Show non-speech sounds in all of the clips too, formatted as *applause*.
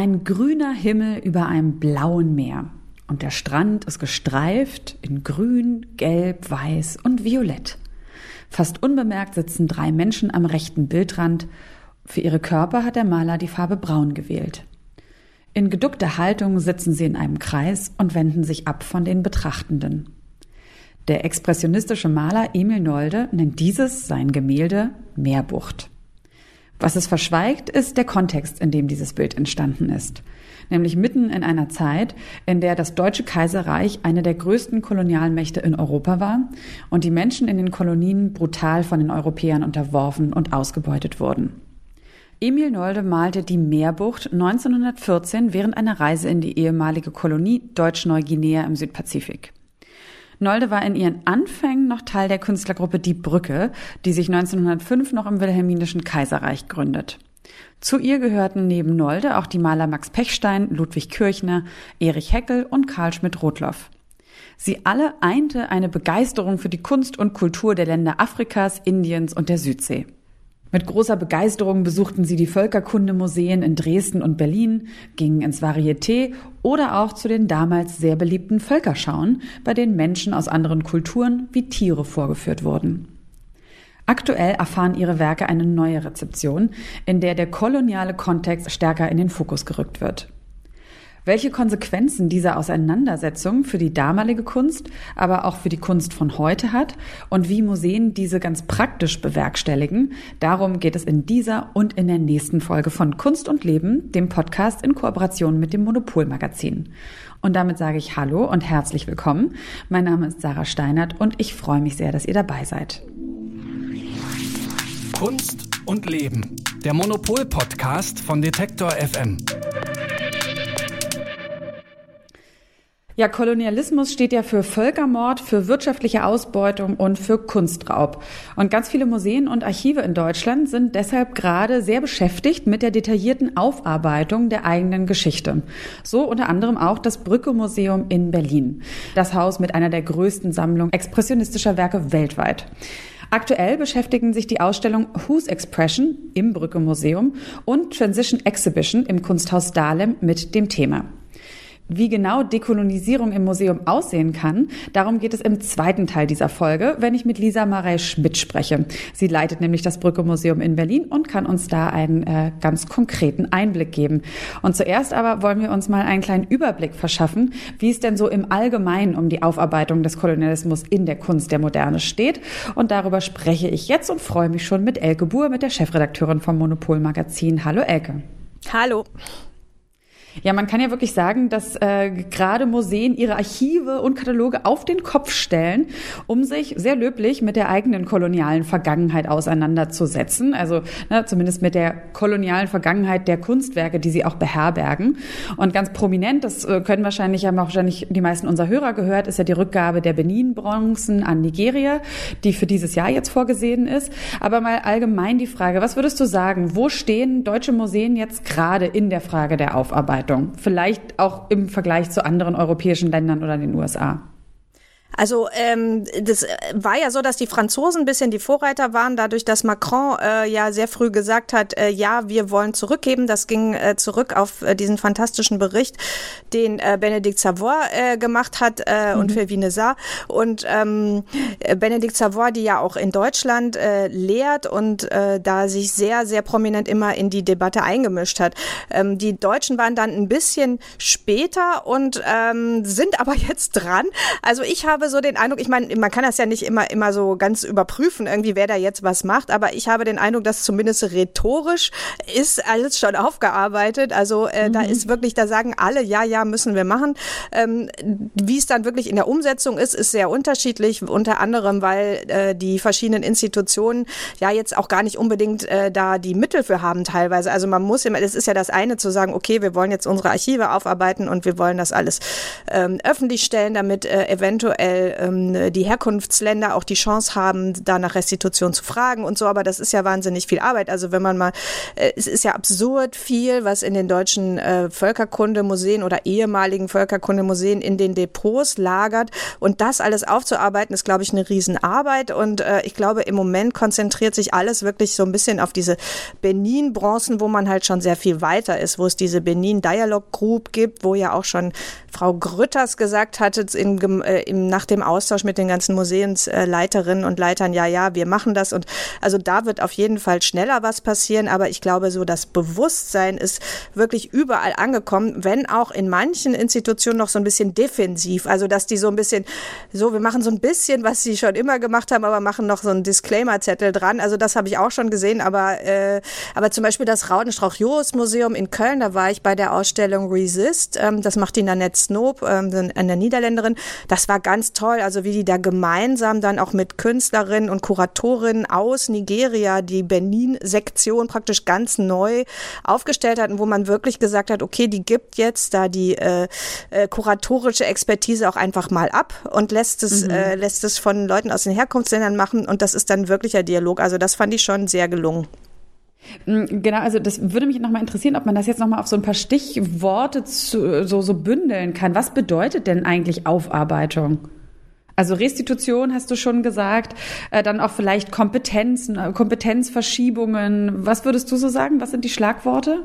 Ein grüner Himmel über einem blauen Meer. Und der Strand ist gestreift in grün, gelb, weiß und violett. Fast unbemerkt sitzen drei Menschen am rechten Bildrand. Für ihre Körper hat der Maler die Farbe braun gewählt. In geduckter Haltung sitzen sie in einem Kreis und wenden sich ab von den Betrachtenden. Der expressionistische Maler Emil Nolde nennt dieses sein Gemälde Meerbucht. Was es verschweigt, ist der Kontext, in dem dieses Bild entstanden ist. Nämlich mitten in einer Zeit, in der das Deutsche Kaiserreich eine der größten Kolonialmächte in Europa war und die Menschen in den Kolonien brutal von den Europäern unterworfen und ausgebeutet wurden. Emil Nolde malte die Meerbucht 1914 während einer Reise in die ehemalige Kolonie Deutsch-Neuguinea im Südpazifik. Nolde war in ihren Anfängen noch Teil der Künstlergruppe Die Brücke, die sich 1905 noch im Wilhelminischen Kaiserreich gründet. Zu ihr gehörten neben Nolde auch die Maler Max Pechstein, Ludwig Kirchner, Erich Heckel und Karl Schmidt-Rotloff. Sie alle einte eine Begeisterung für die Kunst und Kultur der Länder Afrikas, Indiens und der Südsee. Mit großer Begeisterung besuchten sie die Völkerkundemuseen in Dresden und Berlin, gingen ins Varieté oder auch zu den damals sehr beliebten Völkerschauen, bei denen Menschen aus anderen Kulturen wie Tiere vorgeführt wurden. Aktuell erfahren ihre Werke eine neue Rezeption, in der der koloniale Kontext stärker in den Fokus gerückt wird. Welche Konsequenzen diese Auseinandersetzung für die damalige Kunst, aber auch für die Kunst von heute hat und wie Museen diese ganz praktisch bewerkstelligen, darum geht es in dieser und in der nächsten Folge von Kunst und Leben, dem Podcast in Kooperation mit dem Monopolmagazin. Und damit sage ich Hallo und herzlich willkommen. Mein Name ist Sarah Steinert und ich freue mich sehr, dass ihr dabei seid. Kunst und Leben, der Monopol-Podcast von Detektor FM. Ja, Kolonialismus steht ja für Völkermord, für wirtschaftliche Ausbeutung und für Kunstraub. Und ganz viele Museen und Archive in Deutschland sind deshalb gerade sehr beschäftigt mit der detaillierten Aufarbeitung der eigenen Geschichte. So unter anderem auch das Brücke Museum in Berlin. Das Haus mit einer der größten Sammlungen expressionistischer Werke weltweit. Aktuell beschäftigen sich die Ausstellung Whose Expression im Brücke Museum und Transition Exhibition im Kunsthaus Dahlem mit dem Thema. Wie genau Dekolonisierung im Museum aussehen kann, darum geht es im zweiten Teil dieser Folge, wenn ich mit Lisa Marei Schmidt spreche. Sie leitet nämlich das Brücke Museum in Berlin und kann uns da einen äh, ganz konkreten Einblick geben. Und zuerst aber wollen wir uns mal einen kleinen Überblick verschaffen, wie es denn so im Allgemeinen um die Aufarbeitung des Kolonialismus in der Kunst der Moderne steht. Und darüber spreche ich jetzt und freue mich schon mit Elke Buhr, mit der Chefredakteurin vom Monopol Magazin. Hallo Elke. Hallo. Ja, man kann ja wirklich sagen, dass äh, gerade Museen ihre Archive und Kataloge auf den Kopf stellen, um sich sehr löblich mit der eigenen kolonialen Vergangenheit auseinanderzusetzen. Also ne, zumindest mit der kolonialen Vergangenheit der Kunstwerke, die sie auch beherbergen. Und ganz prominent, das äh, können wahrscheinlich, haben wahrscheinlich die meisten unserer Hörer gehört, ist ja die Rückgabe der Benin-Bronzen an Nigeria, die für dieses Jahr jetzt vorgesehen ist. Aber mal allgemein die Frage, was würdest du sagen, wo stehen deutsche Museen jetzt gerade in der Frage der Aufarbeitung? Beobachtung. Vielleicht auch im Vergleich zu anderen europäischen Ländern oder den USA. Also ähm, das war ja so, dass die Franzosen ein bisschen die Vorreiter waren, dadurch, dass Macron äh, ja sehr früh gesagt hat, äh, ja, wir wollen zurückgeben. Das ging äh, zurück auf äh, diesen fantastischen Bericht, den äh, Benedikt Savoy äh, gemacht hat äh, mhm. und für Vinesar. Und ähm, Benedikt Savoy, die ja auch in Deutschland äh, lehrt und äh, da sich sehr, sehr prominent immer in die Debatte eingemischt hat. Ähm, die Deutschen waren dann ein bisschen später und ähm, sind aber *laughs* jetzt dran. Also ich habe so den Eindruck, ich meine, man kann das ja nicht immer, immer so ganz überprüfen, irgendwie, wer da jetzt was macht, aber ich habe den Eindruck, dass zumindest rhetorisch ist alles schon *laughs* aufgearbeitet. Also äh, mhm. da ist wirklich, da sagen alle, ja, ja, müssen wir machen. Ähm, Wie es dann wirklich in der Umsetzung ist, ist sehr unterschiedlich, unter anderem, weil äh, die verschiedenen Institutionen ja jetzt auch gar nicht unbedingt äh, da die Mittel für haben teilweise. Also man muss immer, es ist ja das eine zu sagen, okay, wir wollen jetzt unsere Archive aufarbeiten und wir wollen das alles ähm, öffentlich stellen, damit äh, eventuell eventuell ähm, die Herkunftsländer auch die Chance haben, da nach Restitution zu fragen und so. Aber das ist ja wahnsinnig viel Arbeit. Also wenn man mal, äh, es ist ja absurd viel, was in den deutschen äh, Völkerkundemuseen oder ehemaligen Völkerkundemuseen in den Depots lagert. Und das alles aufzuarbeiten, ist, glaube ich, eine Riesenarbeit. Und äh, ich glaube, im Moment konzentriert sich alles wirklich so ein bisschen auf diese Benin-Bronzen, wo man halt schon sehr viel weiter ist, wo es diese Benin Dialogue Group gibt, wo ja auch schon Frau Grütters gesagt hatte in, äh, im, nach dem Austausch mit den ganzen Museumsleiterinnen und Leitern, ja, ja, wir machen das. Und also da wird auf jeden Fall schneller was passieren. Aber ich glaube, so das Bewusstsein ist wirklich überall angekommen, wenn auch in manchen Institutionen noch so ein bisschen defensiv. Also dass die so ein bisschen, so, wir machen so ein bisschen, was sie schon immer gemacht haben, aber machen noch so einen Disclaimer-Zettel dran. Also das habe ich auch schon gesehen. Aber, äh, aber zum Beispiel das Raudenstrauch-Joris-Museum in Köln, da war ich bei der Ausstellung Resist. Ähm, das macht die Nanette Snoop, ähm, eine Niederländerin. Das war ganz toll. Also wie die da gemeinsam dann auch mit Künstlerinnen und Kuratorinnen aus Nigeria die Benin-Sektion praktisch ganz neu aufgestellt hatten, wo man wirklich gesagt hat, okay, die gibt jetzt da die äh, äh, kuratorische Expertise auch einfach mal ab und lässt es, mhm. äh, lässt es von Leuten aus den Herkunftsländern machen und das ist dann wirklicher Dialog. Also das fand ich schon sehr gelungen. Mm, genau, also das würde mich nochmal interessieren, ob man das jetzt nochmal auf so ein paar Stichworte zu, so, so bündeln kann. Was bedeutet denn eigentlich Aufarbeitung? Also Restitution hast du schon gesagt, äh, dann auch vielleicht Kompetenzen, äh, Kompetenzverschiebungen. Was würdest du so sagen? Was sind die Schlagworte?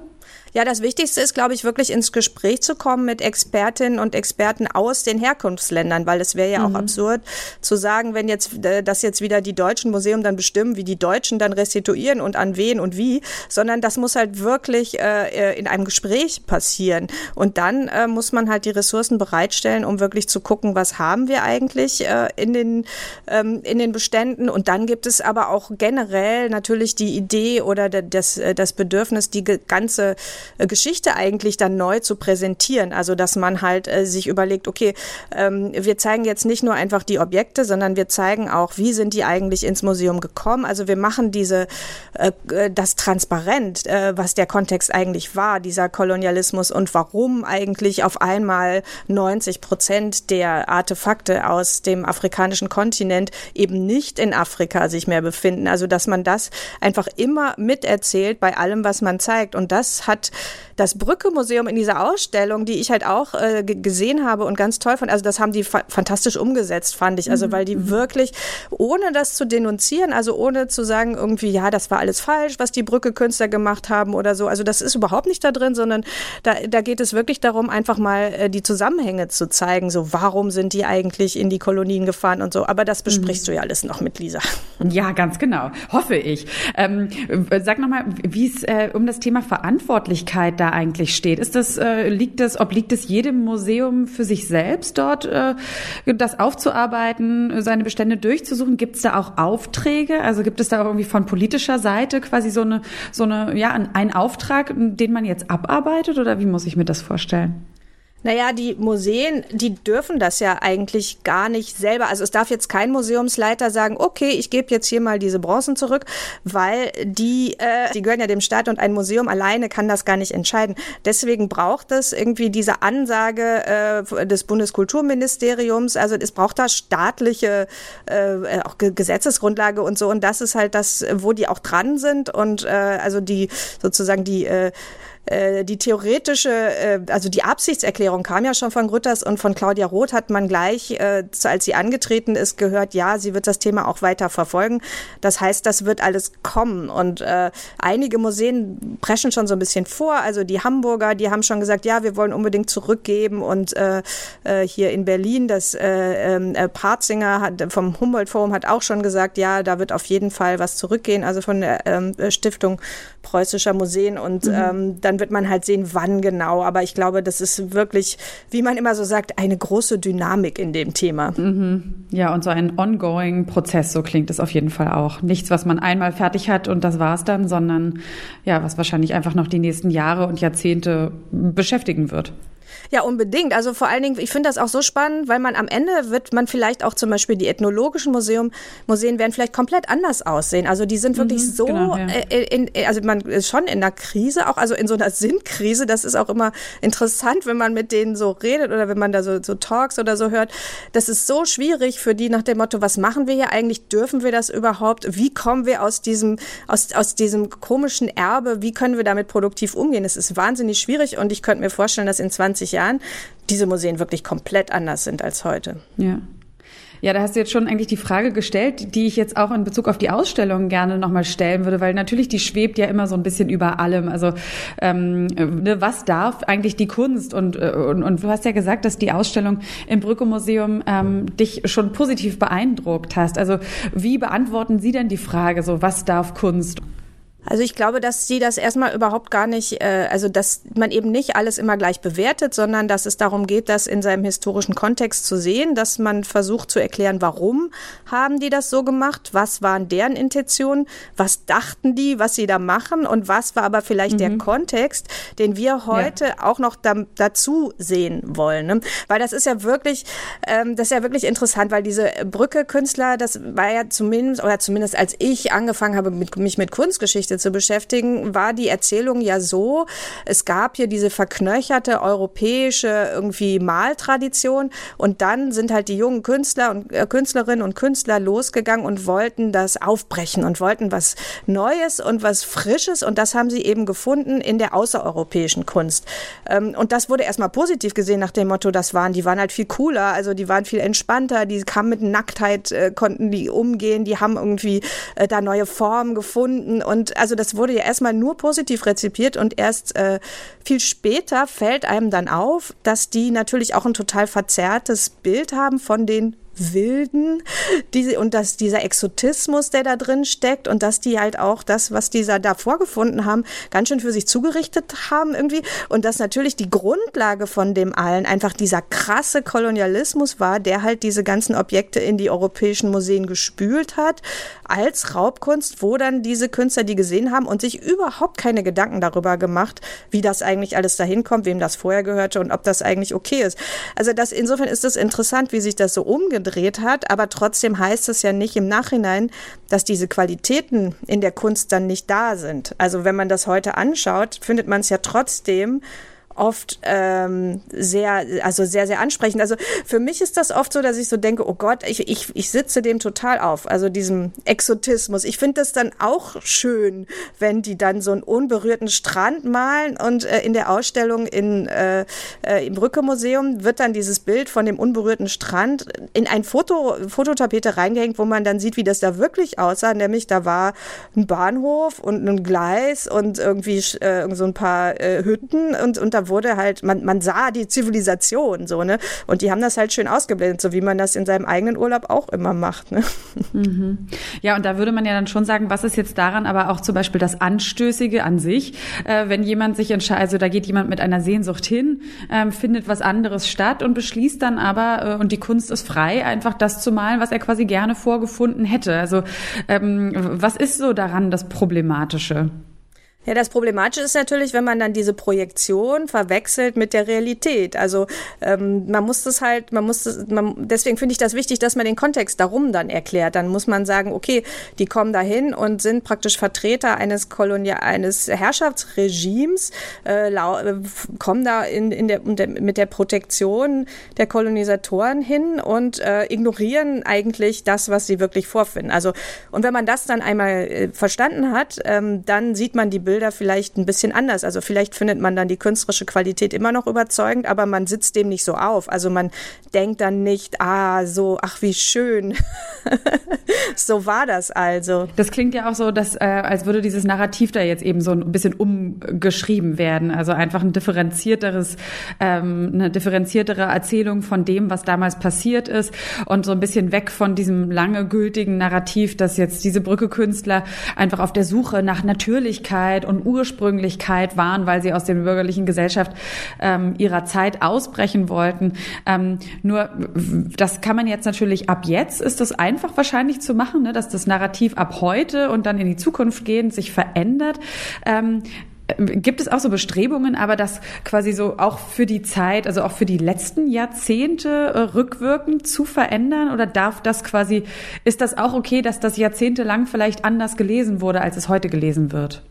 Ja, das Wichtigste ist, glaube ich, wirklich ins Gespräch zu kommen mit Expertinnen und Experten aus den Herkunftsländern, weil es wäre ja mhm. auch absurd zu sagen, wenn jetzt äh, das jetzt wieder die deutschen Museum dann bestimmen, wie die Deutschen dann restituieren und an wen und wie, sondern das muss halt wirklich äh, in einem Gespräch passieren. Und dann äh, muss man halt die Ressourcen bereitstellen, um wirklich zu gucken, was haben wir eigentlich äh, in den ähm, in den Beständen. Und dann gibt es aber auch generell natürlich die Idee oder das, äh, das Bedürfnis, die ganze äh, Geschichte eigentlich dann neu zu präsentieren. Also dass man halt äh, sich überlegt, okay, ähm, wir zeigen jetzt nicht nur einfach die Objekte, sondern wir zeigen auch, wie sind die eigentlich ins Museum gekommen. Also wir machen diese äh, äh das transparent, äh, was der Kontext eigentlich war, dieser Kolonialismus und warum eigentlich auf einmal 90 Prozent der Artefakte aus dem afrikanischen Kontinent eben nicht in Afrika sich mehr befinden. Also dass man das einfach immer miterzählt bei allem, was man zeigt. Und das hat das Brücke-Museum in dieser Ausstellung, die ich halt auch äh, gesehen habe und ganz toll fand, also das haben die fa fantastisch umgesetzt, fand ich. Also mhm. weil die mhm. wirklich, ohne das zu denunzieren, also ohne zu sagen irgendwie, ja, das war alles falsch, was die Brücke-Künstler gemacht haben oder so. Also das ist überhaupt nicht da drin, sondern da, da geht es wirklich darum, einfach mal äh, die Zusammenhänge zu zeigen. So, warum sind die eigentlich in die Kolonien gefahren und so. Aber das besprichst mhm. du ja alles noch mit Lisa. Ja, ganz genau. Hoffe ich. Ähm, sag nochmal, wie es äh, um das Thema Verantwortlichkeit da eigentlich steht. Ist das, äh, liegt das, obliegt es jedem Museum für sich selbst dort, äh, das aufzuarbeiten, seine Bestände durchzusuchen? Gibt es da auch Aufträge? Also gibt es da irgendwie von politischer Seite quasi so eine, so eine, ja, einen Auftrag, den man jetzt abarbeitet oder wie muss ich mir das vorstellen? Naja, die Museen, die dürfen das ja eigentlich gar nicht selber. Also es darf jetzt kein Museumsleiter sagen, okay, ich gebe jetzt hier mal diese Bronzen zurück, weil die, äh, die gehören ja dem Staat und ein Museum alleine kann das gar nicht entscheiden. Deswegen braucht es irgendwie diese Ansage äh, des Bundeskulturministeriums. Also es braucht da staatliche äh, auch Gesetzesgrundlage und so. Und das ist halt das, wo die auch dran sind und äh, also die sozusagen die äh, äh, die theoretische, äh, also die Absichtserklärung kam ja schon von Grütters und von Claudia Roth hat man gleich, äh, als sie angetreten ist, gehört, ja, sie wird das Thema auch weiter verfolgen. Das heißt, das wird alles kommen. Und äh, einige Museen preschen schon so ein bisschen vor. Also die Hamburger, die haben schon gesagt, ja, wir wollen unbedingt zurückgeben. Und äh, äh, hier in Berlin, das äh, äh, Partzinger hat, vom Humboldt Forum hat auch schon gesagt, ja, da wird auf jeden Fall was zurückgehen, also von der ähm, Stiftung Preußischer Museen. Und mhm. ähm, dann dann wird man halt sehen, wann genau. Aber ich glaube, das ist wirklich, wie man immer so sagt, eine große Dynamik in dem Thema. Mhm. Ja, und so ein ongoing Prozess, so klingt es auf jeden Fall auch. Nichts, was man einmal fertig hat und das war's dann, sondern ja, was wahrscheinlich einfach noch die nächsten Jahre und Jahrzehnte beschäftigen wird. Ja, unbedingt. Also vor allen Dingen, ich finde das auch so spannend, weil man am Ende wird man vielleicht auch zum Beispiel die ethnologischen Museum, Museen werden vielleicht komplett anders aussehen. Also die sind wirklich mhm, so, genau, ja. äh, in, also man ist schon in einer Krise, auch also in so einer *laughs* Sinnkrise. Das ist auch immer interessant, wenn man mit denen so redet oder wenn man da so, so Talks oder so hört. Das ist so schwierig für die nach dem Motto, was machen wir hier eigentlich? Dürfen wir das überhaupt? Wie kommen wir aus diesem, aus, aus diesem komischen Erbe? Wie können wir damit produktiv umgehen? Es ist wahnsinnig schwierig und ich könnte mir vorstellen, dass in 20 Jahren diese Museen wirklich komplett anders sind als heute. Ja. Ja, da hast du jetzt schon eigentlich die Frage gestellt, die ich jetzt auch in Bezug auf die Ausstellung gerne nochmal stellen würde, weil natürlich die schwebt ja immer so ein bisschen über allem. Also ähm, ne, was darf eigentlich die Kunst? Und, äh, und, und du hast ja gesagt, dass die Ausstellung im Brücke Museum ähm, dich schon positiv beeindruckt hast. Also wie beantworten Sie denn die Frage, so was darf Kunst? Also ich glaube, dass sie das erstmal überhaupt gar nicht, äh, also dass man eben nicht alles immer gleich bewertet, sondern dass es darum geht, das in seinem historischen Kontext zu sehen, dass man versucht zu erklären, warum haben die das so gemacht, was waren deren Intentionen, was dachten die, was sie da machen und was war aber vielleicht mhm. der Kontext, den wir heute ja. auch noch da, dazu sehen wollen. Ne? Weil das ist ja wirklich, ähm, das ist ja wirklich interessant, weil diese Brücke-Künstler, das war ja zumindest, oder zumindest als ich angefangen habe, mit, mich mit Kunstgeschichte Geschichte zu beschäftigen, war die Erzählung ja so, es gab hier diese verknöcherte europäische irgendwie Maltradition und dann sind halt die jungen Künstler und äh, Künstlerinnen und Künstler losgegangen und wollten das aufbrechen und wollten was Neues und was Frisches und das haben sie eben gefunden in der außereuropäischen Kunst. Ähm, und das wurde erstmal positiv gesehen nach dem Motto, das waren, die waren halt viel cooler, also die waren viel entspannter, die kamen mit Nacktheit, äh, konnten die umgehen, die haben irgendwie äh, da neue Formen gefunden und also das wurde ja erstmal nur positiv rezipiert und erst äh, viel später fällt einem dann auf, dass die natürlich auch ein total verzerrtes Bild haben von den Wilden diese, und dass dieser Exotismus, der da drin steckt und dass die halt auch das, was dieser da vorgefunden haben, ganz schön für sich zugerichtet haben irgendwie und dass natürlich die Grundlage von dem allen einfach dieser krasse Kolonialismus war, der halt diese ganzen Objekte in die europäischen Museen gespült hat als Raubkunst, wo dann diese Künstler die gesehen haben und sich überhaupt keine Gedanken darüber gemacht, wie das eigentlich alles dahin kommt, wem das vorher gehörte und ob das eigentlich okay ist. Also das insofern ist es interessant, wie sich das so umgeht gedreht hat, aber trotzdem heißt es ja nicht im Nachhinein, dass diese Qualitäten in der Kunst dann nicht da sind. Also wenn man das heute anschaut, findet man es ja trotzdem oft ähm, sehr, also sehr, sehr ansprechend. Also für mich ist das oft so, dass ich so denke, oh Gott, ich, ich, ich sitze dem total auf, also diesem Exotismus. Ich finde das dann auch schön, wenn die dann so einen unberührten Strand malen und äh, in der Ausstellung in, äh, äh, im Brücke-Museum wird dann dieses Bild von dem unberührten Strand in ein Foto, Fototapete reingehängt, wo man dann sieht, wie das da wirklich aussah. Nämlich da war ein Bahnhof und ein Gleis und irgendwie äh, so ein paar äh, Hütten und, und da wurde halt, man, man sah die Zivilisation so, ne? Und die haben das halt schön ausgeblendet, so wie man das in seinem eigenen Urlaub auch immer macht, ne? Mhm. Ja, und da würde man ja dann schon sagen, was ist jetzt daran aber auch zum Beispiel das Anstößige an sich, äh, wenn jemand sich entscheidet, also da geht jemand mit einer Sehnsucht hin, äh, findet was anderes statt und beschließt dann aber, äh, und die Kunst ist frei, einfach das zu malen, was er quasi gerne vorgefunden hätte. Also ähm, was ist so daran das Problematische? Ja, das Problematische ist natürlich, wenn man dann diese Projektion verwechselt mit der Realität. Also ähm, man muss das halt, man muss das, man, deswegen finde ich das wichtig, dass man den Kontext darum dann erklärt. Dann muss man sagen, okay, die kommen dahin und sind praktisch Vertreter eines Kolonial, eines Herrschaftsregimes, äh, äh, kommen da in, in der, mit der Protektion der Kolonisatoren hin und äh, ignorieren eigentlich das, was sie wirklich vorfinden. Also und wenn man das dann einmal äh, verstanden hat, ähm, dann sieht man die Bilder Bilder vielleicht ein bisschen anders. Also vielleicht findet man dann die künstlerische Qualität immer noch überzeugend, aber man sitzt dem nicht so auf. Also man denkt dann nicht, ah, so, ach, wie schön. *laughs* so war das also. Das klingt ja auch so, dass, äh, als würde dieses Narrativ da jetzt eben so ein bisschen umgeschrieben werden. Also einfach ein differenzierteres, ähm, eine differenziertere Erzählung von dem, was damals passiert ist und so ein bisschen weg von diesem lange gültigen Narrativ, dass jetzt diese Brücke-Künstler einfach auf der Suche nach Natürlichkeit Natürlichkeit und Ursprünglichkeit waren, weil sie aus der bürgerlichen Gesellschaft ähm, ihrer Zeit ausbrechen wollten. Ähm, nur das kann man jetzt natürlich ab jetzt ist das einfach wahrscheinlich zu machen, ne, dass das Narrativ ab heute und dann in die Zukunft gehend sich verändert. Ähm, Gibt es auch so Bestrebungen, aber das quasi so auch für die Zeit, also auch für die letzten Jahrzehnte äh, rückwirkend zu verändern? Oder darf das quasi, ist das auch okay, dass das jahrzehntelang vielleicht anders gelesen wurde, als es heute gelesen wird?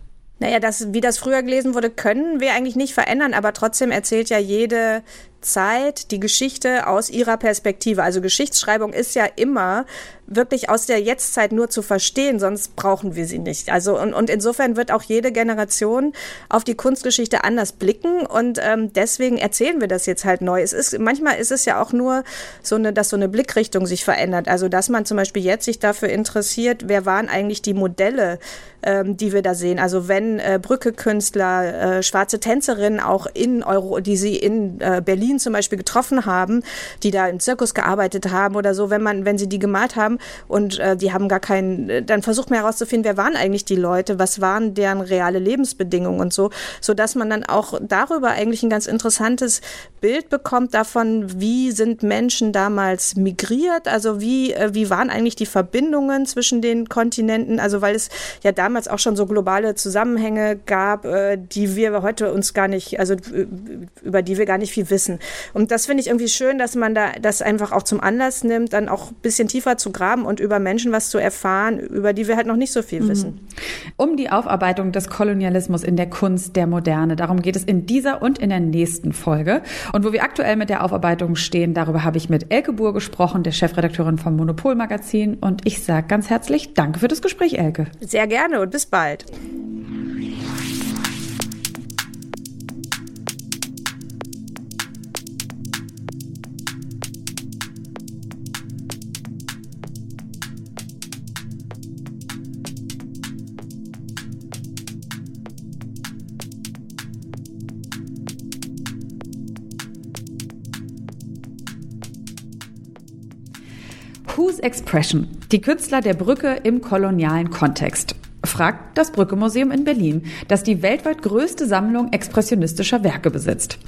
Naja, das, wie das früher gelesen wurde, können wir eigentlich nicht verändern, aber trotzdem erzählt ja jede Zeit die Geschichte aus ihrer Perspektive. Also Geschichtsschreibung ist ja immer wirklich aus der Jetztzeit nur zu verstehen, sonst brauchen wir sie nicht. Also und, und insofern wird auch jede Generation auf die Kunstgeschichte anders blicken und ähm, deswegen erzählen wir das jetzt halt neu. Es ist manchmal ist es ja auch nur so eine, dass so eine Blickrichtung sich verändert. Also dass man zum Beispiel jetzt sich dafür interessiert, wer waren eigentlich die Modelle, ähm, die wir da sehen. Also wenn äh, Brücke-Künstler, äh, schwarze Tänzerinnen auch in Euro, die sie in äh, Berlin Berlin zum Beispiel getroffen haben, die da im Zirkus gearbeitet haben oder so, wenn man, wenn sie die gemalt haben und äh, die haben gar keinen, äh, dann versucht man herauszufinden, wer waren eigentlich die Leute, was waren deren reale Lebensbedingungen und so, so dass man dann auch darüber eigentlich ein ganz interessantes Bild bekommt davon, wie sind Menschen damals migriert, also wie, äh, wie waren eigentlich die Verbindungen zwischen den Kontinenten, also weil es ja damals auch schon so globale Zusammenhänge gab, äh, die wir heute uns gar nicht, also über die wir gar nicht viel wissen. Und das finde ich irgendwie schön, dass man da das einfach auch zum Anlass nimmt, dann auch ein bisschen tiefer zu graben und über Menschen was zu erfahren, über die wir halt noch nicht so viel mhm. wissen. Um die Aufarbeitung des Kolonialismus in der Kunst der Moderne, darum geht es in dieser und in der nächsten Folge. Und wo wir aktuell mit der Aufarbeitung stehen, darüber habe ich mit Elke Buhr gesprochen, der Chefredakteurin vom Monopol Magazin. Und ich sage ganz herzlich Danke für das Gespräch, Elke. Sehr gerne und bis bald. Whose Expression? Die Künstler der Brücke im kolonialen Kontext fragt das Brücke Museum in Berlin, das die weltweit größte Sammlung expressionistischer Werke besitzt.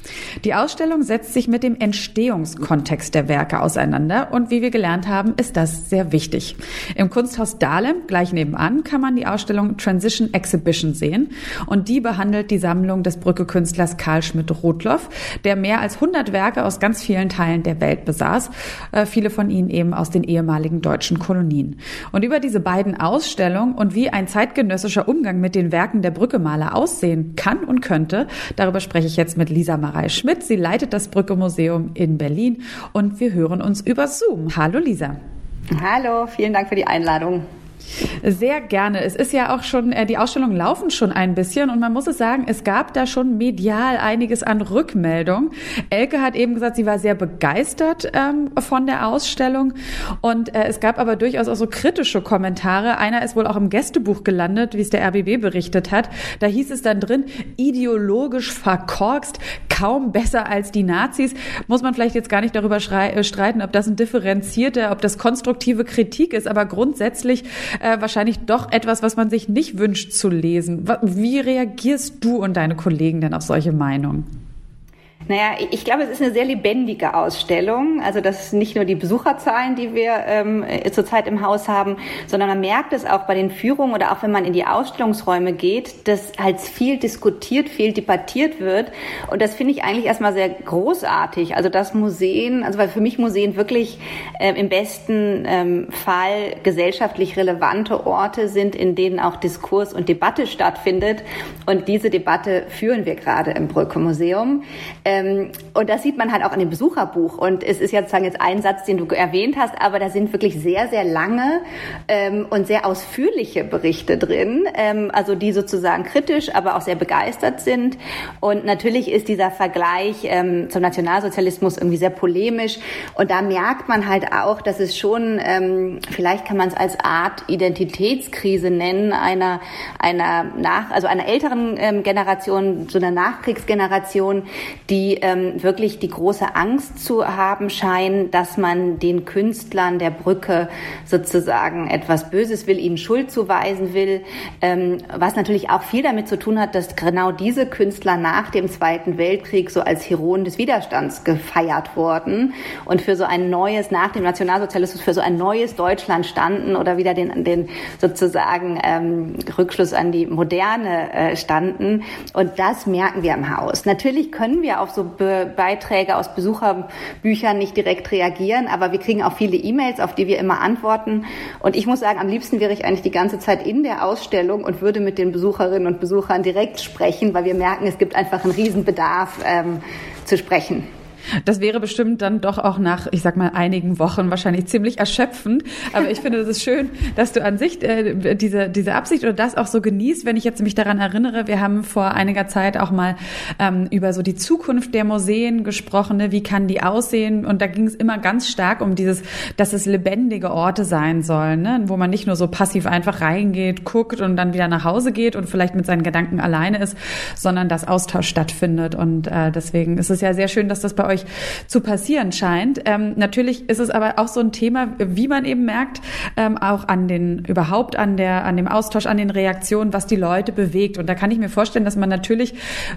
Die Ausstellung setzt sich mit dem Entstehungskontext der Werke auseinander und wie wir gelernt haben, ist das sehr wichtig. Im Kunsthaus Dahlem, gleich nebenan, kann man die Ausstellung Transition Exhibition sehen und die behandelt die Sammlung des Brücke-Künstlers Karl Schmidt-Rotloff, der mehr als 100 Werke aus ganz vielen Teilen der Welt besaß, äh, viele von ihnen eben aus den ehemaligen deutschen Kolonien. Und über diese beiden Ausstellungen und wie ein Zeit zeitgenössischer Umgang mit den Werken der Brückemaler aussehen kann und könnte. Darüber spreche ich jetzt mit Lisa Marei Schmidt. Sie leitet das Brücke Museum in Berlin und wir hören uns über Zoom. Hallo Lisa. Hallo, vielen Dank für die Einladung. Sehr gerne. Es ist ja auch schon, äh, die Ausstellungen laufen schon ein bisschen und man muss es sagen, es gab da schon medial einiges an Rückmeldung. Elke hat eben gesagt, sie war sehr begeistert ähm, von der Ausstellung und äh, es gab aber durchaus auch so kritische Kommentare. Einer ist wohl auch im Gästebuch gelandet, wie es der RBB berichtet hat. Da hieß es dann drin, ideologisch verkorkst, kaum besser als die Nazis. Muss man vielleicht jetzt gar nicht darüber äh, streiten, ob das ein differenzierter, ob das konstruktive Kritik ist, aber grundsätzlich äh, wahrscheinlich doch etwas, was man sich nicht wünscht zu lesen. Wie reagierst du und deine Kollegen denn auf solche Meinungen? Naja, ich glaube, es ist eine sehr lebendige Ausstellung. Also das ist nicht nur die Besucherzahlen, die wir ähm, äh, zurzeit im Haus haben, sondern man merkt es auch bei den Führungen oder auch wenn man in die Ausstellungsräume geht, dass halt viel diskutiert, viel debattiert wird. Und das finde ich eigentlich erstmal sehr großartig. Also dass Museen, also weil für mich Museen wirklich äh, im besten ähm, Fall gesellschaftlich relevante Orte sind, in denen auch Diskurs und Debatte stattfindet. Und diese Debatte führen wir gerade im Brücke Museum. Äh, ähm, und das sieht man halt auch in dem Besucherbuch. Und es ist ja sozusagen jetzt ein Satz, den du erwähnt hast, aber da sind wirklich sehr, sehr lange ähm, und sehr ausführliche Berichte drin, ähm, also die sozusagen kritisch, aber auch sehr begeistert sind. Und natürlich ist dieser Vergleich ähm, zum Nationalsozialismus irgendwie sehr polemisch. Und da merkt man halt auch, dass es schon, ähm, vielleicht kann man es als Art Identitätskrise nennen, einer, einer nach, also einer älteren ähm, Generation, so einer Nachkriegsgeneration, die die ähm, wirklich die große Angst zu haben scheinen, dass man den Künstlern der Brücke sozusagen etwas Böses will, ihnen Schuld zuweisen will, ähm, was natürlich auch viel damit zu tun hat, dass genau diese Künstler nach dem Zweiten Weltkrieg so als Heroen des Widerstands gefeiert wurden und für so ein neues, nach dem Nationalsozialismus, für so ein neues Deutschland standen oder wieder den, den sozusagen ähm, Rückschluss an die Moderne äh, standen. Und das merken wir im Haus. Natürlich können wir auf so Be Beiträge aus Besucherbüchern nicht direkt reagieren, aber wir kriegen auch viele E-Mails, auf die wir immer antworten. Und ich muss sagen, am liebsten wäre ich eigentlich die ganze Zeit in der Ausstellung und würde mit den Besucherinnen und Besuchern direkt sprechen, weil wir merken, es gibt einfach einen Riesenbedarf ähm, zu sprechen. Das wäre bestimmt dann doch auch nach, ich sag mal, einigen Wochen wahrscheinlich ziemlich erschöpfend. Aber ich finde, es ist schön, dass du an sich äh, diese, diese Absicht oder das auch so genießt. Wenn ich jetzt mich daran erinnere, wir haben vor einiger Zeit auch mal ähm, über so die Zukunft der Museen gesprochen. Ne? Wie kann die aussehen? Und da ging es immer ganz stark um dieses, dass es lebendige Orte sein sollen, ne? wo man nicht nur so passiv einfach reingeht, guckt und dann wieder nach Hause geht und vielleicht mit seinen Gedanken alleine ist, sondern dass Austausch stattfindet. Und äh, deswegen ist es ja sehr schön, dass das bei euch euch zu passieren scheint. Ähm, natürlich ist es aber auch so ein Thema, wie man eben merkt, ähm, auch an den, überhaupt an der, an dem Austausch, an den Reaktionen, was die Leute bewegt. Und da kann ich mir vorstellen, dass man natürlich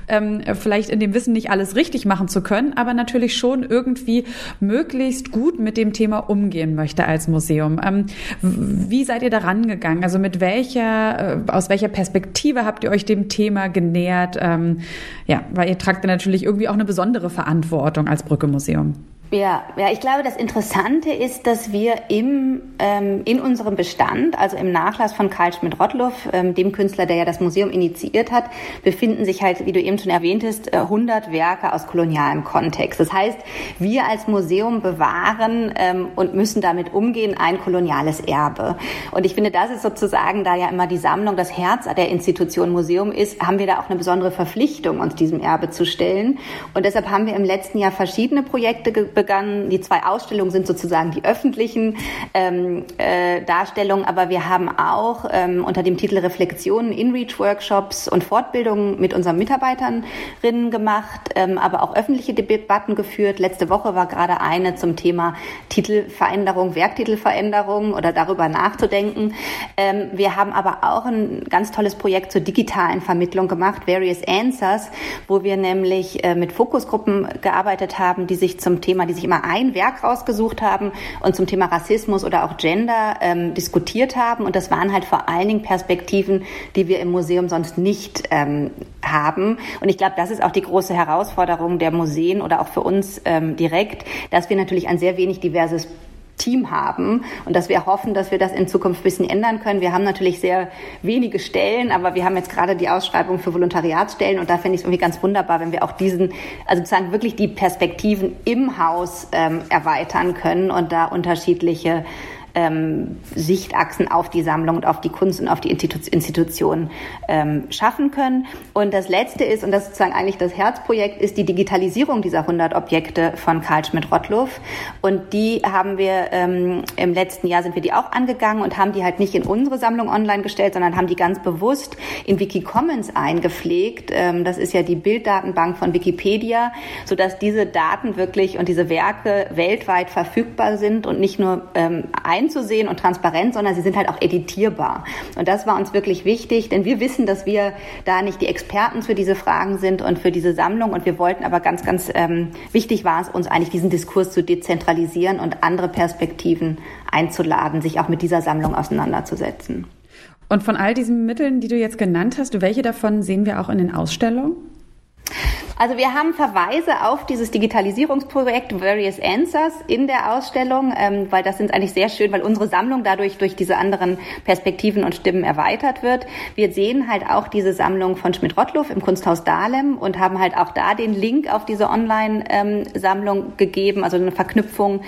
ähm, vielleicht in dem Wissen nicht alles richtig machen zu können, aber natürlich schon irgendwie möglichst gut mit dem Thema umgehen möchte als Museum. Ähm, wie seid ihr da rangegangen? Also mit welcher, äh, aus welcher Perspektive habt ihr euch dem Thema genähert? Ähm, ja, weil ihr tragt ja natürlich irgendwie auch eine besondere Verantwortung als Brücke-Museum. Ja, ja, ich glaube, das Interessante ist, dass wir im, ähm, in unserem Bestand, also im Nachlass von Karl Schmidt-Rottluff, ähm, dem Künstler, der ja das Museum initiiert hat, befinden sich halt, wie du eben schon erwähntest, 100 äh, Werke aus kolonialem Kontext. Das heißt, wir als Museum bewahren ähm, und müssen damit umgehen ein koloniales Erbe. Und ich finde, das ist sozusagen, da ja immer die Sammlung das Herz der Institution Museum ist, haben wir da auch eine besondere Verpflichtung, uns diesem Erbe zu stellen. Und deshalb haben wir im letzten Jahr verschiedene Projekte begangen. Die zwei Ausstellungen sind sozusagen die öffentlichen ähm, äh, Darstellungen, aber wir haben auch ähm, unter dem Titel Reflexionen In-Reach-Workshops und Fortbildungen mit unseren Mitarbeiterinnen gemacht, ähm, aber auch öffentliche Debatten geführt. Letzte Woche war gerade eine zum Thema Titelveränderung, Werktitelveränderung oder darüber nachzudenken. Ähm, wir haben aber auch ein ganz tolles Projekt zur digitalen Vermittlung gemacht, Various Answers, wo wir nämlich äh, mit Fokusgruppen gearbeitet haben, die sich zum Thema die sich immer ein Werk rausgesucht haben und zum Thema Rassismus oder auch Gender ähm, diskutiert haben. Und das waren halt vor allen Dingen Perspektiven, die wir im Museum sonst nicht ähm, haben. Und ich glaube, das ist auch die große Herausforderung der Museen oder auch für uns ähm, direkt, dass wir natürlich ein sehr wenig diverses Team haben und dass wir hoffen, dass wir das in Zukunft ein bisschen ändern können. Wir haben natürlich sehr wenige Stellen, aber wir haben jetzt gerade die Ausschreibung für Volontariatsstellen und da finde ich es irgendwie ganz wunderbar, wenn wir auch diesen, also sozusagen wirklich die Perspektiven im Haus ähm, erweitern können und da unterschiedliche ähm, Sichtachsen auf die Sammlung und auf die Kunst und auf die Institu Institution ähm, schaffen können. Und das Letzte ist, und das ist sozusagen eigentlich das Herzprojekt, ist die Digitalisierung dieser 100 Objekte von Karl Schmidt-Rottluff. Und die haben wir ähm, im letzten Jahr sind wir die auch angegangen und haben die halt nicht in unsere Sammlung online gestellt, sondern haben die ganz bewusst in Wikicommons eingepflegt. Ähm, das ist ja die Bilddatenbank von Wikipedia, sodass diese Daten wirklich und diese Werke weltweit verfügbar sind und nicht nur ähm, ein einzusehen und transparent, sondern sie sind halt auch editierbar. Und das war uns wirklich wichtig, denn wir wissen, dass wir da nicht die Experten für diese Fragen sind und für diese Sammlung. Und wir wollten aber ganz, ganz ähm, wichtig war es uns eigentlich, diesen Diskurs zu dezentralisieren und andere Perspektiven einzuladen, sich auch mit dieser Sammlung auseinanderzusetzen. Und von all diesen Mitteln, die du jetzt genannt hast, welche davon sehen wir auch in den Ausstellungen? Also wir haben Verweise auf dieses Digitalisierungsprojekt Various Answers in der Ausstellung, ähm, weil das sind eigentlich sehr schön, weil unsere Sammlung dadurch durch diese anderen Perspektiven und Stimmen erweitert wird. Wir sehen halt auch diese Sammlung von Schmidt-Rottluff im Kunsthaus Dahlem und haben halt auch da den Link auf diese Online-Sammlung gegeben, also eine Verknüpfung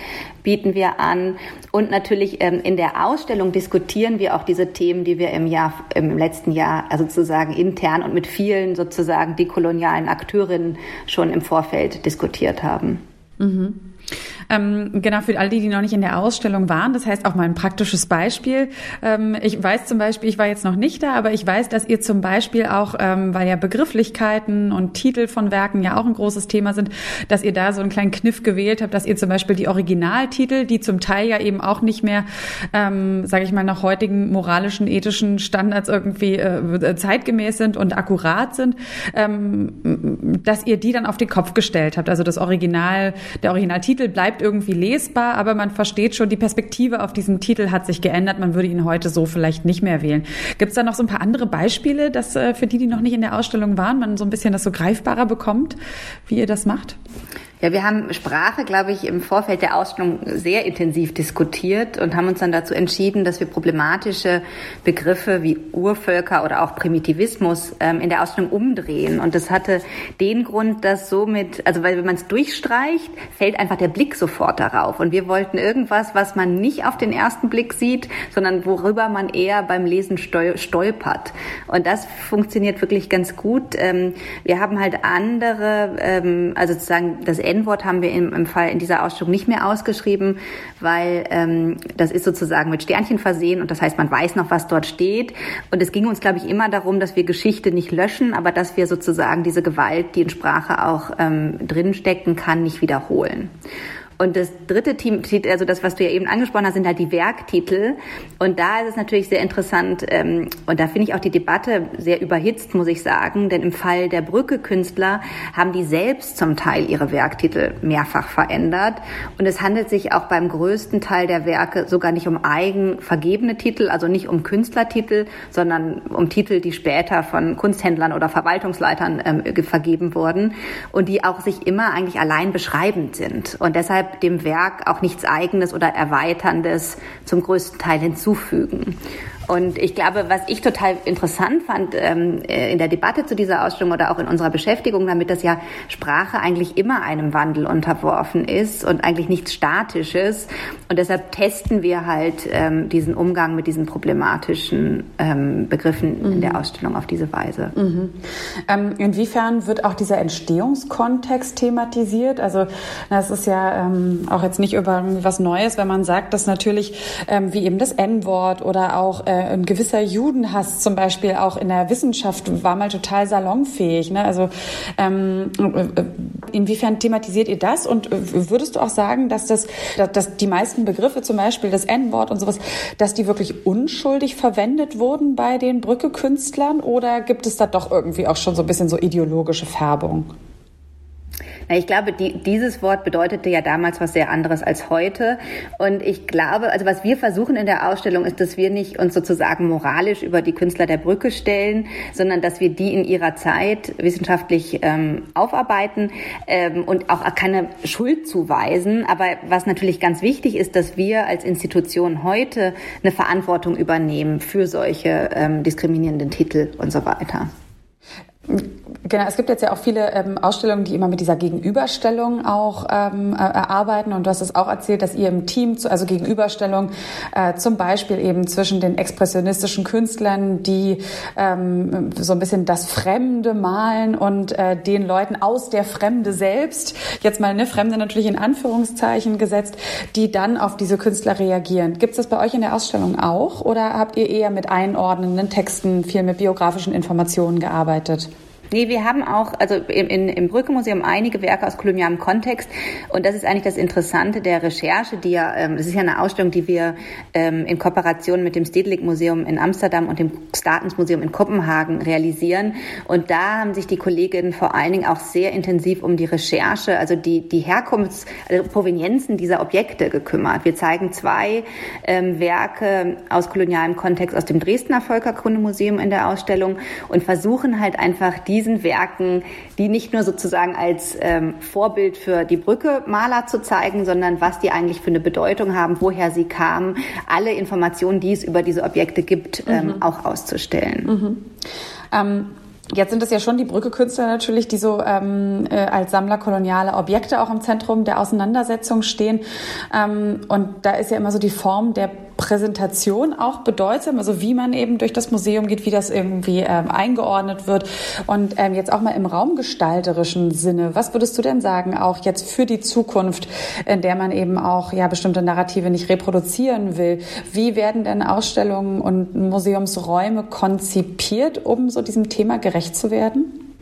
bieten wir an. Und natürlich ähm, in der Ausstellung diskutieren wir auch diese Themen, die wir im Jahr, im letzten Jahr, also sozusagen intern und mit vielen sozusagen dekolonialen Akteurinnen schon im Vorfeld diskutiert haben. Mhm. Ähm, genau, für alle, die, die noch nicht in der Ausstellung waren, das heißt auch mal ein praktisches Beispiel. Ähm, ich weiß zum Beispiel, ich war jetzt noch nicht da, aber ich weiß, dass ihr zum Beispiel auch, ähm, weil ja Begrifflichkeiten und Titel von Werken ja auch ein großes Thema sind, dass ihr da so einen kleinen Kniff gewählt habt, dass ihr zum Beispiel die Originaltitel, die zum Teil ja eben auch nicht mehr, ähm, sage ich mal, nach heutigen moralischen, ethischen Standards irgendwie äh, zeitgemäß sind und akkurat sind, ähm, dass ihr die dann auf den Kopf gestellt habt. Also das Original, der Originaltitel bleibt irgendwie lesbar, aber man versteht schon, die Perspektive auf diesen Titel hat sich geändert. Man würde ihn heute so vielleicht nicht mehr wählen. Gibt es da noch so ein paar andere Beispiele, dass äh, für die, die noch nicht in der Ausstellung waren, man so ein bisschen das so greifbarer bekommt, wie ihr das macht? Ja, wir haben Sprache, glaube ich, im Vorfeld der Ausstellung sehr intensiv diskutiert und haben uns dann dazu entschieden, dass wir problematische Begriffe wie Urvölker oder auch Primitivismus ähm, in der Ausstellung umdrehen. Und das hatte den Grund, dass somit, also weil wenn man es durchstreicht, fällt einfach der Blick sofort darauf. Und wir wollten irgendwas, was man nicht auf den ersten Blick sieht, sondern worüber man eher beim Lesen stolpert. Und das funktioniert wirklich ganz gut. Ähm, wir haben halt andere, ähm, also sozusagen das N-Wort haben wir im, im, Fall in dieser Ausstellung nicht mehr ausgeschrieben, weil ähm, das ist sozusagen mit Sternchen versehen und das heißt, man weiß noch, was dort steht. Und es ging uns, glaube ich, immer darum, dass wir Geschichte nicht löschen, aber dass wir sozusagen diese Gewalt, die in Sprache auch ähm, drinstecken kann, nicht wiederholen. Und das dritte Team, also das, was du ja eben angesprochen hast, sind halt die Werktitel. Und da ist es natürlich sehr interessant, ähm, und da finde ich auch die Debatte sehr überhitzt, muss ich sagen, denn im Fall der Brücke-Künstler haben die selbst zum Teil ihre Werktitel mehrfach verändert. Und es handelt sich auch beim größten Teil der Werke sogar nicht um eigen vergebene Titel, also nicht um Künstlertitel, sondern um Titel, die später von Kunsthändlern oder Verwaltungsleitern ähm, vergeben wurden und die auch sich immer eigentlich allein beschreibend sind. Und deshalb dem Werk auch nichts Eigenes oder Erweiterndes zum größten Teil hinzufügen. Und ich glaube, was ich total interessant fand ähm, äh, in der Debatte zu dieser Ausstellung oder auch in unserer Beschäftigung damit, dass ja Sprache eigentlich immer einem Wandel unterworfen ist und eigentlich nichts Statisches. Und deshalb testen wir halt ähm, diesen Umgang mit diesen problematischen ähm, Begriffen mhm. in der Ausstellung auf diese Weise. Mhm. Ähm, inwiefern wird auch dieser Entstehungskontext thematisiert? Also das ist ja ähm, auch jetzt nicht über was Neues, wenn man sagt, dass natürlich ähm, wie eben das N-Wort oder auch äh, ein gewisser Judenhass zum Beispiel auch in der Wissenschaft war mal total salonfähig. Ne? Also ähm, äh, inwiefern thematisiert ihr das? Und würdest du auch sagen, dass das, dass die meisten Begriffe, zum Beispiel das N-Wort und sowas, dass die wirklich unschuldig verwendet wurden bei den Brücke-Künstlern? Oder gibt es da doch irgendwie auch schon so ein bisschen so ideologische Färbung? Ich glaube, die, dieses Wort bedeutete ja damals was sehr anderes als heute. Und ich glaube, also was wir versuchen in der Ausstellung ist, dass wir nicht uns sozusagen moralisch über die Künstler der Brücke stellen, sondern dass wir die in ihrer Zeit wissenschaftlich ähm, aufarbeiten ähm, und auch keine Schuld zuweisen. Aber was natürlich ganz wichtig ist, dass wir als Institution heute eine Verantwortung übernehmen für solche ähm, diskriminierenden Titel und so weiter. Genau, es gibt jetzt ja auch viele ähm, Ausstellungen, die immer mit dieser Gegenüberstellung auch ähm, äh, arbeiten. Und du hast es auch erzählt, dass ihr im Team, zu, also Gegenüberstellung äh, zum Beispiel eben zwischen den expressionistischen Künstlern, die ähm, so ein bisschen das Fremde malen und äh, den Leuten aus der Fremde selbst, jetzt mal eine Fremde natürlich in Anführungszeichen gesetzt, die dann auf diese Künstler reagieren. Gibt es das bei euch in der Ausstellung auch oder habt ihr eher mit einordnenden Texten, viel mit biografischen Informationen gearbeitet? Nee, wir haben auch, also im, in, im Brücke-Museum einige Werke aus kolonialem Kontext. Und das ist eigentlich das Interessante der Recherche, die ja, ähm, das ist ja eine Ausstellung, die wir ähm, in Kooperation mit dem Stedelijk Museum in Amsterdam und dem Statens Museum in Kopenhagen realisieren. Und da haben sich die Kolleginnen vor allen Dingen auch sehr intensiv um die Recherche, also die, die Herkunfts-, also dieser Objekte gekümmert. Wir zeigen zwei ähm, Werke aus kolonialem Kontext aus dem Dresdner Völkerkundemuseum in der Ausstellung und versuchen halt einfach die diesen Werken, die nicht nur sozusagen als ähm, Vorbild für die Brücke Maler zu zeigen, sondern was die eigentlich für eine Bedeutung haben, woher sie kamen, alle Informationen, die es über diese Objekte gibt, ähm, mhm. auch auszustellen. Mhm. Ähm Jetzt sind es ja schon die Brücke-Künstler natürlich, die so ähm, äh, als Sammler koloniale Objekte auch im Zentrum der Auseinandersetzung stehen. Ähm, und da ist ja immer so die Form der Präsentation auch bedeutsam, also wie man eben durch das Museum geht, wie das irgendwie ähm, eingeordnet wird und ähm, jetzt auch mal im raumgestalterischen Sinne. Was würdest du denn sagen, auch jetzt für die Zukunft, in der man eben auch ja bestimmte Narrative nicht reproduzieren will? Wie werden denn Ausstellungen und Museumsräume konzipiert, um so diesem Thema gerecht zu werden?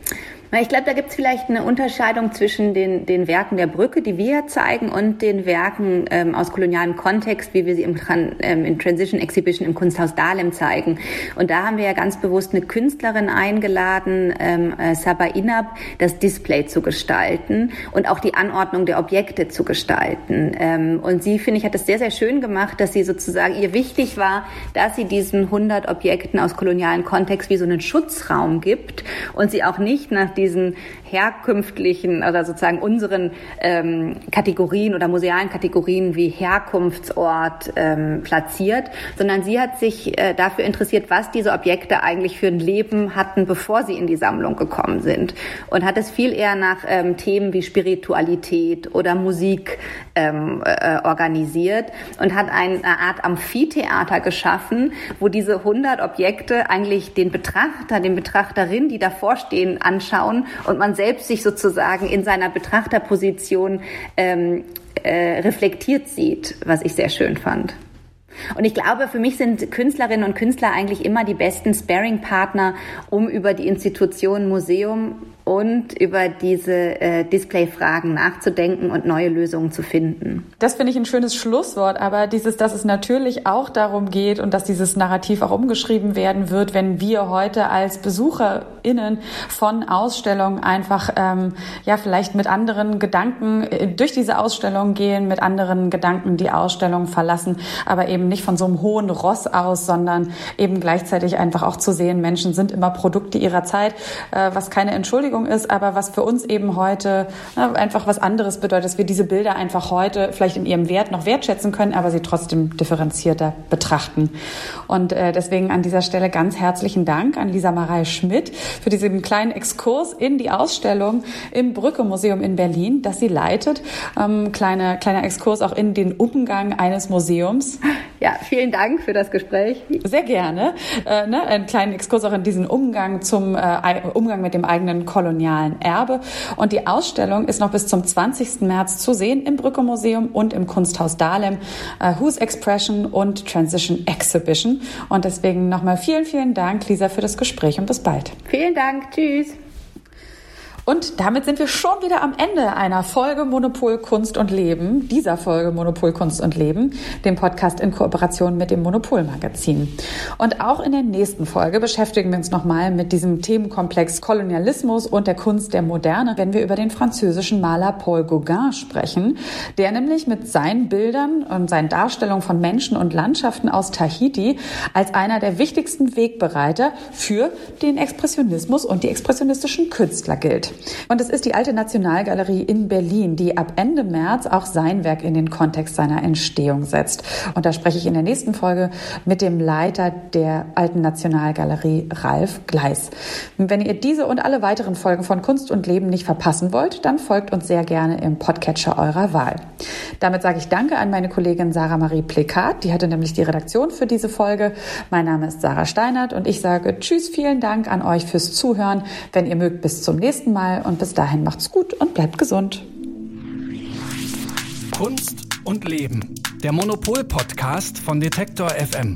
Ich glaube, da gibt es vielleicht eine Unterscheidung zwischen den, den Werken der Brücke, die wir zeigen, und den Werken ähm, aus kolonialem Kontext, wie wir sie im, ähm, in Transition Exhibition im Kunsthaus Dahlem zeigen. Und da haben wir ja ganz bewusst eine Künstlerin eingeladen, ähm, äh, Saba Inab, das Display zu gestalten und auch die Anordnung der Objekte zu gestalten. Ähm, und sie, finde ich, hat es sehr, sehr schön gemacht, dass sie sozusagen ihr wichtig war, dass sie diesen 100 Objekten aus kolonialen Kontext wie so einen Schutzraum gibt und sie auch nicht nach diesen herkünftlichen oder sozusagen unseren ähm, Kategorien oder musealen Kategorien wie Herkunftsort ähm, platziert, sondern sie hat sich äh, dafür interessiert, was diese Objekte eigentlich für ein Leben hatten, bevor sie in die Sammlung gekommen sind. Und hat es viel eher nach ähm, Themen wie Spiritualität oder Musik ähm, äh, organisiert und hat eine Art Amphitheater geschaffen, wo diese 100 Objekte eigentlich den Betrachter, den Betrachterin, die davor stehen, anschauen und man selbst sich sozusagen in seiner Betrachterposition ähm, äh, reflektiert sieht, was ich sehr schön fand. Und ich glaube, für mich sind Künstlerinnen und Künstler eigentlich immer die besten Sparing-Partner, um über die Institution Museum und über diese äh, Display-Fragen nachzudenken und neue Lösungen zu finden. Das finde ich ein schönes Schlusswort, aber dieses, dass es natürlich auch darum geht und dass dieses Narrativ auch umgeschrieben werden wird, wenn wir heute als BesucherInnen von Ausstellungen einfach ähm, ja vielleicht mit anderen Gedanken äh, durch diese Ausstellung gehen, mit anderen Gedanken die Ausstellung verlassen, aber eben nicht von so einem hohen Ross aus, sondern eben gleichzeitig einfach auch zu sehen, Menschen sind immer Produkte ihrer Zeit, äh, was keine Entschuldigung Entschuldigung ist, aber was für uns eben heute na, einfach was anderes bedeutet, dass wir diese Bilder einfach heute vielleicht in ihrem Wert noch wertschätzen können, aber sie trotzdem differenzierter betrachten. Und äh, deswegen an dieser Stelle ganz herzlichen Dank an Lisa Marei Schmidt für diesen kleinen Exkurs in die Ausstellung im Brücke Museum in Berlin, das sie leitet. Ähm, kleiner, kleiner Exkurs auch in den Umgang eines Museums. Ja, vielen Dank für das Gespräch. Sehr gerne. Äh, ne, einen kleinen Exkurs auch in diesen Umgang zum äh, Umgang mit dem eigenen kolonialen Erbe. Und die Ausstellung ist noch bis zum 20. März zu sehen im Brücke Museum und im Kunsthaus Dahlem. Äh, Who's Expression und Transition Exhibition. Und deswegen nochmal vielen, vielen Dank, Lisa, für das Gespräch und bis bald. Vielen Dank. Tschüss. Und damit sind wir schon wieder am Ende einer Folge Monopol Kunst und Leben, dieser Folge Monopol Kunst und Leben, dem Podcast in Kooperation mit dem Monopol Magazin. Und auch in der nächsten Folge beschäftigen wir uns nochmal mit diesem Themenkomplex Kolonialismus und der Kunst der Moderne, wenn wir über den französischen Maler Paul Gauguin sprechen, der nämlich mit seinen Bildern und seinen Darstellungen von Menschen und Landschaften aus Tahiti als einer der wichtigsten Wegbereiter für den Expressionismus und die expressionistischen Künstler gilt. Und es ist die Alte Nationalgalerie in Berlin, die ab Ende März auch sein Werk in den Kontext seiner Entstehung setzt. Und da spreche ich in der nächsten Folge mit dem Leiter der Alten Nationalgalerie, Ralf Gleis. Wenn ihr diese und alle weiteren Folgen von Kunst und Leben nicht verpassen wollt, dann folgt uns sehr gerne im Podcatcher eurer Wahl. Damit sage ich Danke an meine Kollegin Sarah Marie Plekat, die hatte nämlich die Redaktion für diese Folge. Mein Name ist Sarah Steinert und ich sage Tschüss, vielen Dank an euch fürs Zuhören. Wenn ihr mögt, bis zum nächsten Mal Mal und bis dahin macht's gut und bleibt gesund. Kunst und Leben. Der Monopol-Podcast von Detektor FM.